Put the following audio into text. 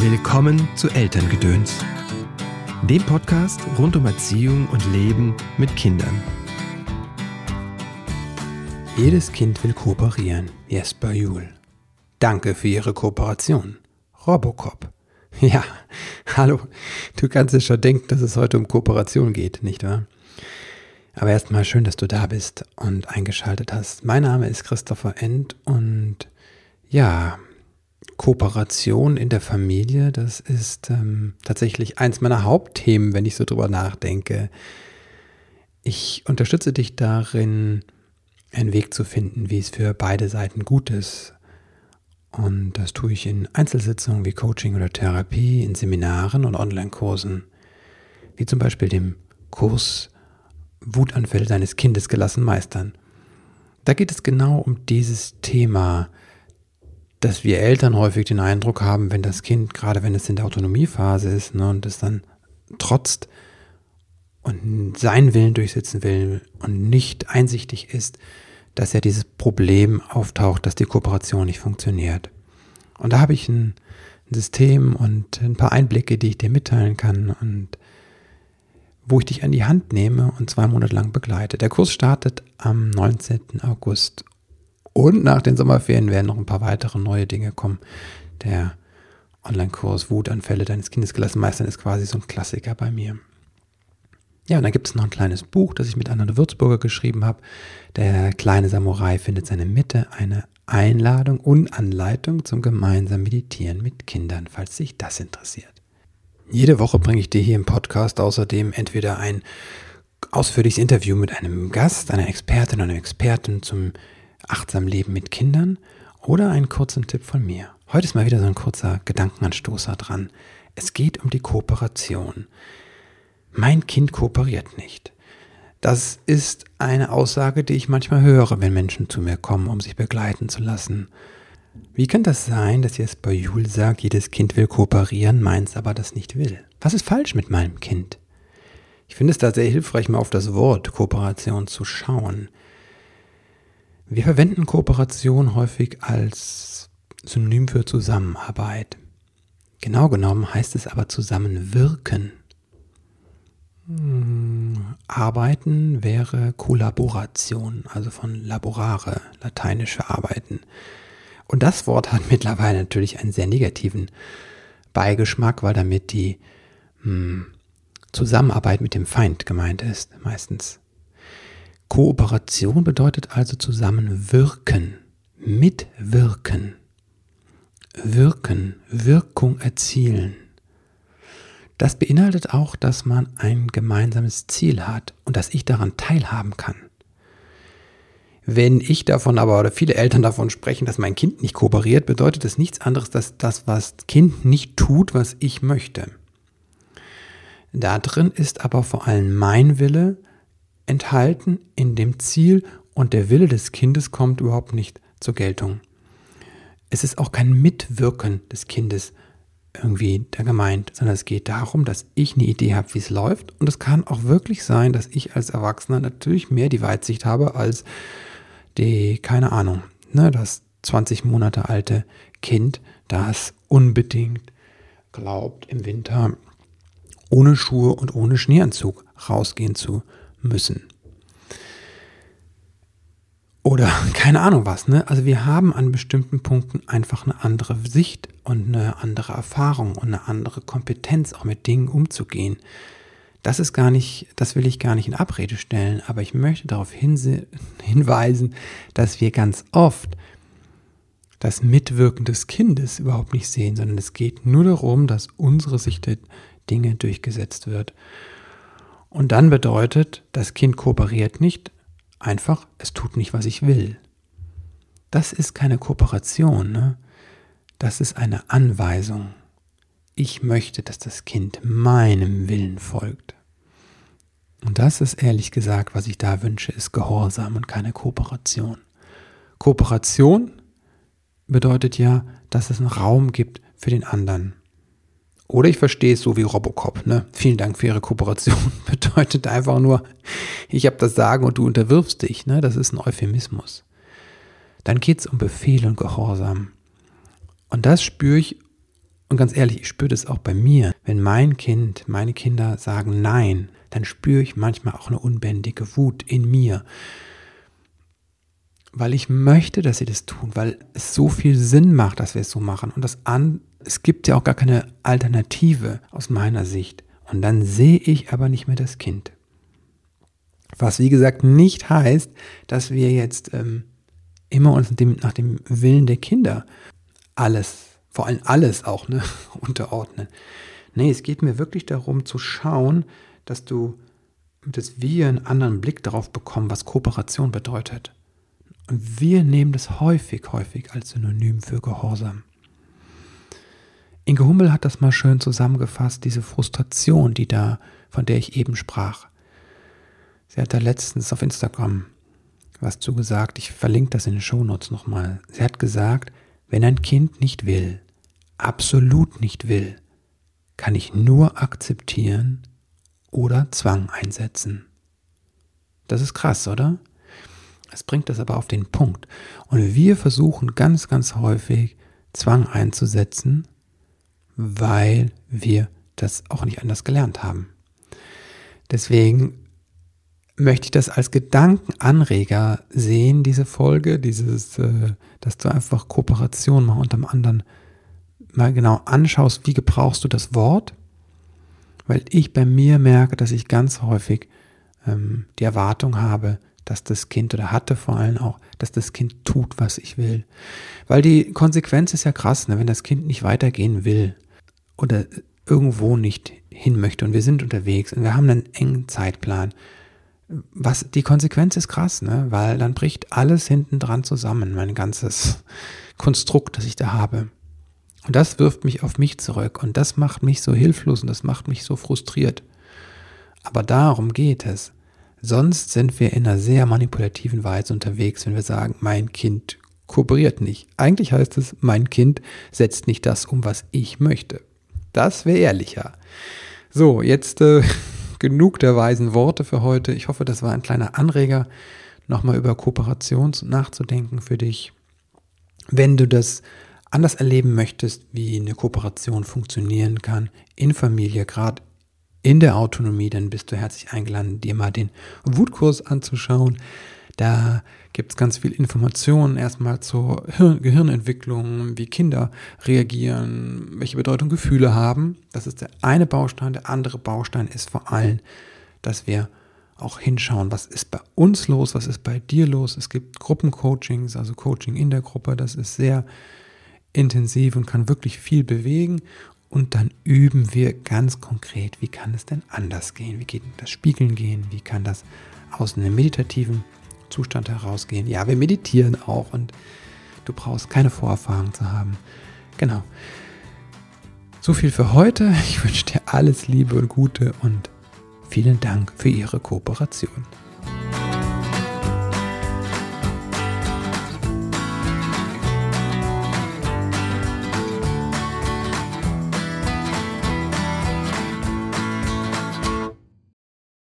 Willkommen zu Elterngedöns, dem Podcast rund um Erziehung und Leben mit Kindern. Jedes Kind will kooperieren. Jesper Juhl. Danke für Ihre Kooperation. Robocop. Ja, hallo. Du kannst es schon denken, dass es heute um Kooperation geht, nicht wahr? Aber erstmal schön, dass du da bist und eingeschaltet hast. Mein Name ist Christopher End und ja, Kooperation in der Familie, das ist ähm, tatsächlich eins meiner Hauptthemen, wenn ich so drüber nachdenke. Ich unterstütze dich darin, einen Weg zu finden, wie es für beide Seiten gut ist. Und das tue ich in Einzelsitzungen wie Coaching oder Therapie, in Seminaren und Online-Kursen, wie zum Beispiel dem Kurs Wutanfälle deines Kindes gelassen meistern. Da geht es genau um dieses Thema, dass wir Eltern häufig den Eindruck haben, wenn das Kind, gerade wenn es in der Autonomiephase ist ne, und es dann trotzt und seinen Willen durchsetzen will und nicht einsichtig ist, dass ja dieses Problem auftaucht, dass die Kooperation nicht funktioniert. Und da habe ich ein, System und ein paar Einblicke, die ich dir mitteilen kann und wo ich dich an die Hand nehme und zwei Monate lang begleite. Der Kurs startet am 19. August und nach den Sommerferien werden noch ein paar weitere neue Dinge kommen. Der Online-Kurs Wutanfälle deines Kindes gelassen meistern ist quasi so ein Klassiker bei mir. Ja, und dann gibt es noch ein kleines Buch, das ich mit Anna Würzburger geschrieben habe. Der kleine Samurai findet seine Mitte, eine Einladung und Anleitung zum gemeinsamen Meditieren mit Kindern, falls dich das interessiert. Jede Woche bringe ich dir hier im Podcast außerdem entweder ein ausführliches Interview mit einem Gast, einer Expertin oder einem Experten zum achtsam Leben mit Kindern oder einen kurzen Tipp von mir. Heute ist mal wieder so ein kurzer Gedankenanstoßer dran. Es geht um die Kooperation. Mein Kind kooperiert nicht. Das ist eine Aussage, die ich manchmal höre, wenn Menschen zu mir kommen, um sich begleiten zu lassen. Wie kann das sein, dass jetzt bei Jul sagt, jedes Kind will kooperieren, meins aber das nicht will? Was ist falsch mit meinem Kind? Ich finde es da sehr hilfreich, mal auf das Wort Kooperation zu schauen. Wir verwenden Kooperation häufig als Synonym für Zusammenarbeit. Genau genommen heißt es aber zusammenwirken. Hm, arbeiten wäre Kollaboration, also von laborare, lateinische Arbeiten. Und das Wort hat mittlerweile natürlich einen sehr negativen Beigeschmack, weil damit die hm, Zusammenarbeit mit dem Feind gemeint ist, meistens. Kooperation bedeutet also zusammenwirken, mitwirken, wirken, Wirkung erzielen. Das beinhaltet auch, dass man ein gemeinsames Ziel hat und dass ich daran teilhaben kann. Wenn ich davon aber oder viele Eltern davon sprechen, dass mein Kind nicht kooperiert, bedeutet das nichts anderes, dass das, was Kind nicht tut, was ich möchte. Da drin ist aber vor allem mein Wille, enthalten in dem Ziel und der Wille des Kindes kommt überhaupt nicht zur Geltung. Es ist auch kein Mitwirken des Kindes irgendwie da gemeint, sondern es geht darum, dass ich eine Idee habe, wie es läuft. Und es kann auch wirklich sein, dass ich als Erwachsener natürlich mehr die Weitsicht habe als die, keine Ahnung, ne, das 20 Monate alte Kind, das unbedingt glaubt, im Winter ohne Schuhe und ohne Schneeanzug rausgehen zu müssen. Oder keine Ahnung was, ne? Also wir haben an bestimmten Punkten einfach eine andere Sicht und eine andere Erfahrung und eine andere Kompetenz, auch mit Dingen umzugehen. Das ist gar nicht, das will ich gar nicht in Abrede stellen, aber ich möchte darauf hinweisen, dass wir ganz oft das Mitwirken des Kindes überhaupt nicht sehen, sondern es geht nur darum, dass unsere Sicht der Dinge durchgesetzt wird. Und dann bedeutet, das Kind kooperiert nicht, einfach, es tut nicht, was ich will. Das ist keine Kooperation, ne? das ist eine Anweisung. Ich möchte, dass das Kind meinem Willen folgt. Und das ist ehrlich gesagt, was ich da wünsche, ist Gehorsam und keine Kooperation. Kooperation bedeutet ja, dass es einen Raum gibt für den anderen. Oder ich verstehe es so wie Robocop. Ne? Vielen Dank für Ihre Kooperation. Bedeutet einfach nur, ich habe das Sagen und du unterwirfst dich. Ne? Das ist ein Euphemismus. Dann geht es um Befehl und Gehorsam. Und das spüre ich Und ganz ehrlich, ich spüre das auch bei mir. Wenn mein Kind, meine Kinder sagen Nein, dann spüre ich manchmal auch eine unbändige Wut in mir. Weil ich möchte, dass sie das tun, weil es so viel Sinn macht, dass wir es so machen. Und das an, es gibt ja auch gar keine Alternative aus meiner Sicht. Und dann sehe ich aber nicht mehr das Kind. Was wie gesagt nicht heißt, dass wir jetzt ähm, immer uns dem, nach dem Willen der Kinder alles vor allem alles auch ne, unterordnen. Nee, es geht mir wirklich darum zu schauen, dass du, dass wir einen anderen Blick darauf bekommen, was Kooperation bedeutet. Und wir nehmen das häufig, häufig als Synonym für Gehorsam. Inge Hummel hat das mal schön zusammengefasst, diese Frustration, die da, von der ich eben sprach. Sie hat da letztens auf Instagram was zugesagt. Ich verlinke das in den Shownotes nochmal. Sie hat gesagt, wenn ein Kind nicht will, absolut nicht will, kann ich nur akzeptieren oder Zwang einsetzen. Das ist krass, oder? Es bringt das aber auf den Punkt. Und wir versuchen ganz, ganz häufig Zwang einzusetzen, weil wir das auch nicht anders gelernt haben. Deswegen möchte ich das als Gedankenanreger sehen, diese Folge, dieses, äh, dass du einfach Kooperation mal unterm anderen mal genau anschaust, wie gebrauchst du das Wort, weil ich bei mir merke, dass ich ganz häufig ähm, die Erwartung habe, dass das Kind oder hatte vor allem auch, dass das Kind tut, was ich will. Weil die Konsequenz ist ja krass, ne? wenn das Kind nicht weitergehen will oder irgendwo nicht hin möchte und wir sind unterwegs und wir haben einen engen Zeitplan. Was, die Konsequenz ist krass, ne? weil dann bricht alles hinten dran zusammen, mein ganzes Konstrukt, das ich da habe. Und das wirft mich auf mich zurück und das macht mich so hilflos und das macht mich so frustriert. Aber darum geht es. Sonst sind wir in einer sehr manipulativen Weise unterwegs, wenn wir sagen, mein Kind kooperiert nicht. Eigentlich heißt es, mein Kind setzt nicht das um, was ich möchte. Das wäre ehrlicher. So, jetzt äh, genug der weisen Worte für heute. Ich hoffe, das war ein kleiner Anreger, nochmal über Kooperation nachzudenken für dich. Wenn du das anders erleben möchtest, wie eine Kooperation funktionieren kann in Familie, gerade in der Autonomie, dann bist du herzlich eingeladen, dir mal den Wutkurs anzuschauen. Da gibt es ganz viel Informationen erstmal zur Gehirnentwicklung, wie Kinder reagieren, welche Bedeutung Gefühle haben. Das ist der eine Baustein. Der andere Baustein ist vor allem, dass wir auch hinschauen, was ist bei uns los, was ist bei dir los. Es gibt Gruppencoachings, also Coaching in der Gruppe. Das ist sehr intensiv und kann wirklich viel bewegen. Und dann üben wir ganz konkret, wie kann es denn anders gehen? Wie geht das Spiegeln gehen? Wie kann das aus einem meditativen Zustand herausgehen? Ja, wir meditieren auch und du brauchst keine Vorerfahrung zu haben. Genau. So viel für heute. Ich wünsche dir alles Liebe und Gute und vielen Dank für Ihre Kooperation.